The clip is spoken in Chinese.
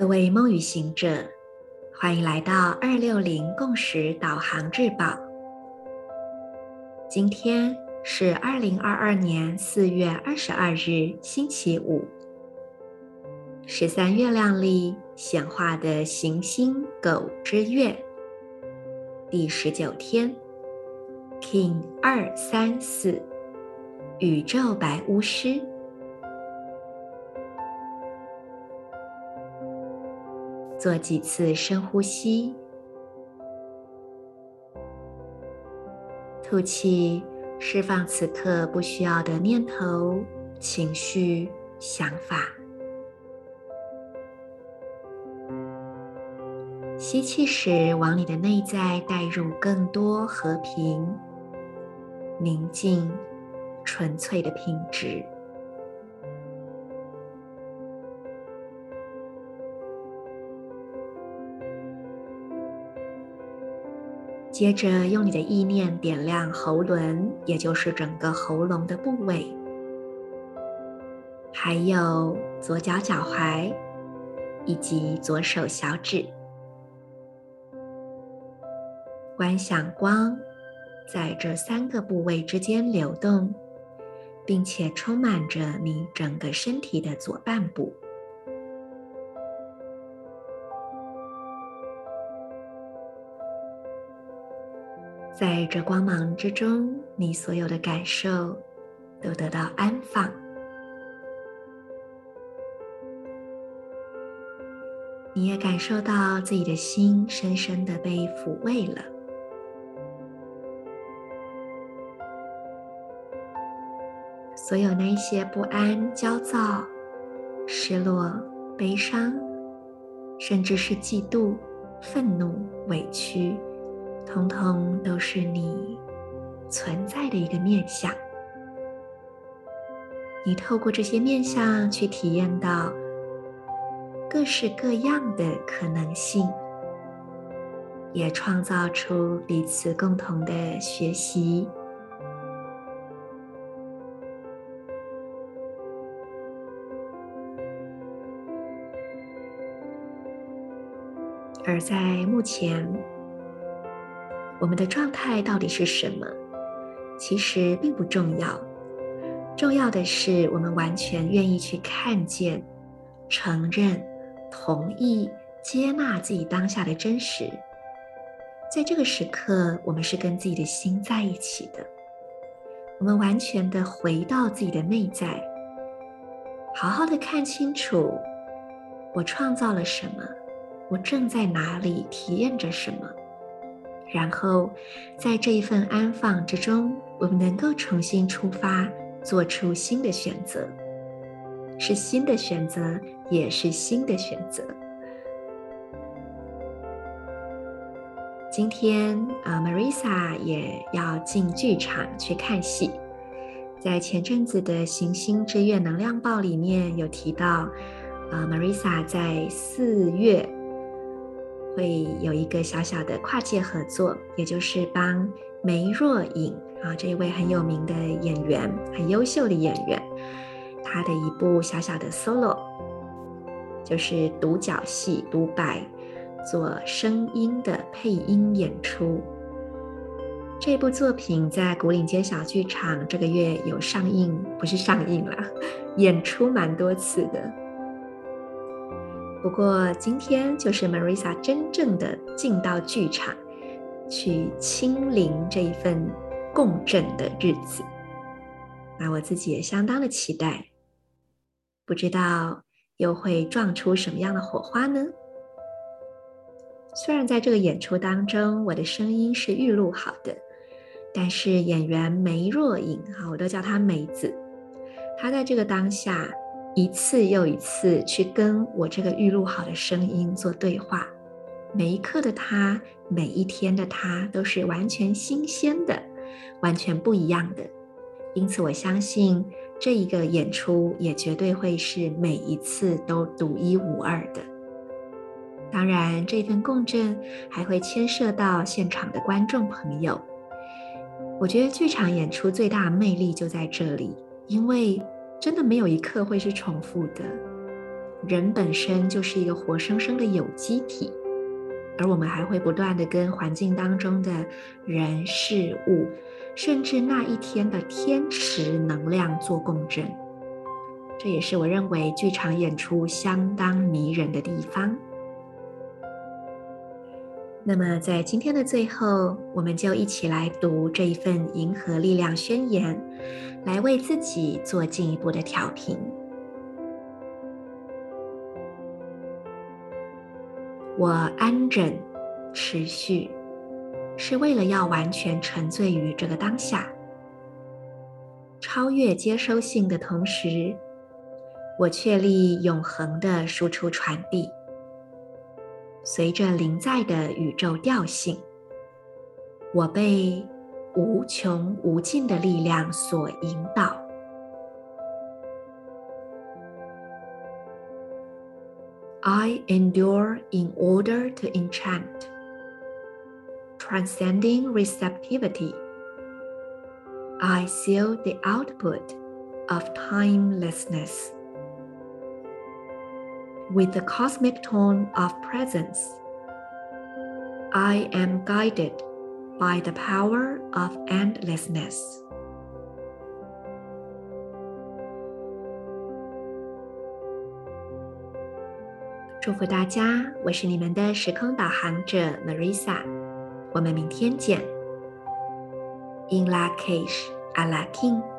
各位梦与行者，欢迎来到二六零共识导航日报。今天是二零二二年四月二十二日，星期五。十三月亮历显化的行星狗之月第十九天，King 二三四，宇宙白巫师。做几次深呼吸，吐气，释放此刻不需要的念头、情绪、想法。吸气时，往你的内在带入更多和平、宁静、纯粹的品质。接着，用你的意念点亮喉轮，也就是整个喉咙的部位，还有左脚脚踝以及左手小指。观想光在这三个部位之间流动，并且充满着你整个身体的左半部。在这光芒之中，你所有的感受都得到安放。你也感受到自己的心深深的被抚慰了。所有那些不安、焦躁、失落、悲伤，甚至是嫉妒、愤怒、委屈。通通都是你存在的一个面相。你透过这些面相去体验到各式各样的可能性，也创造出彼此共同的学习。而在目前。我们的状态到底是什么？其实并不重要，重要的是我们完全愿意去看见、承认、同意、接纳自己当下的真实。在这个时刻，我们是跟自己的心在一起的，我们完全的回到自己的内在，好好的看清楚我创造了什么，我正在哪里体验着什么。然后，在这一份安放之中，我们能够重新出发，做出新的选择，是新的选择，也是新的选择。今天啊，Marisa 也要进剧场去看戏。在前阵子的《行星之月能量报》里面有提到，啊，Marisa 在四月。会有一个小小的跨界合作，也就是帮梅若影啊这一位很有名的演员，很优秀的演员，他的一部小小的 solo，就是独角戏独白，做声音的配音演出。这部作品在古岭街小剧场这个月有上映，不是上映啦，演出蛮多次的。不过今天就是 Marisa 真正的进到剧场去亲临这一份共振的日子，那我自己也相当的期待，不知道又会撞出什么样的火花呢？虽然在这个演出当中，我的声音是预录好的，但是演员梅若影啊，我都叫她梅子，她在这个当下。一次又一次去跟我这个预录好的声音做对话，每一刻的他，每一天的他都是完全新鲜的，完全不一样的。因此，我相信这一个演出也绝对会是每一次都独一无二的。当然，这份共振还会牵涉到现场的观众朋友。我觉得剧场演出最大的魅力就在这里，因为。真的没有一刻会是重复的，人本身就是一个活生生的有机体，而我们还会不断的跟环境当中的人事物，甚至那一天的天时能量做共振。这也是我认为剧场演出相当迷人的地方。那么，在今天的最后，我们就一起来读这一份《银河力量宣言》，来为自己做进一步的调频。我安枕持续，是为了要完全沉醉于这个当下，超越接收性的同时。我确立永恒的输出传递，随着临在的宇宙调性，我被无穷无尽的力量所引导。I endure in order to enchant, transcending receptivity. I seal the output of timelessness. with the cosmic tone of presence. I am guided by the power of endlessness. In la cage à la king。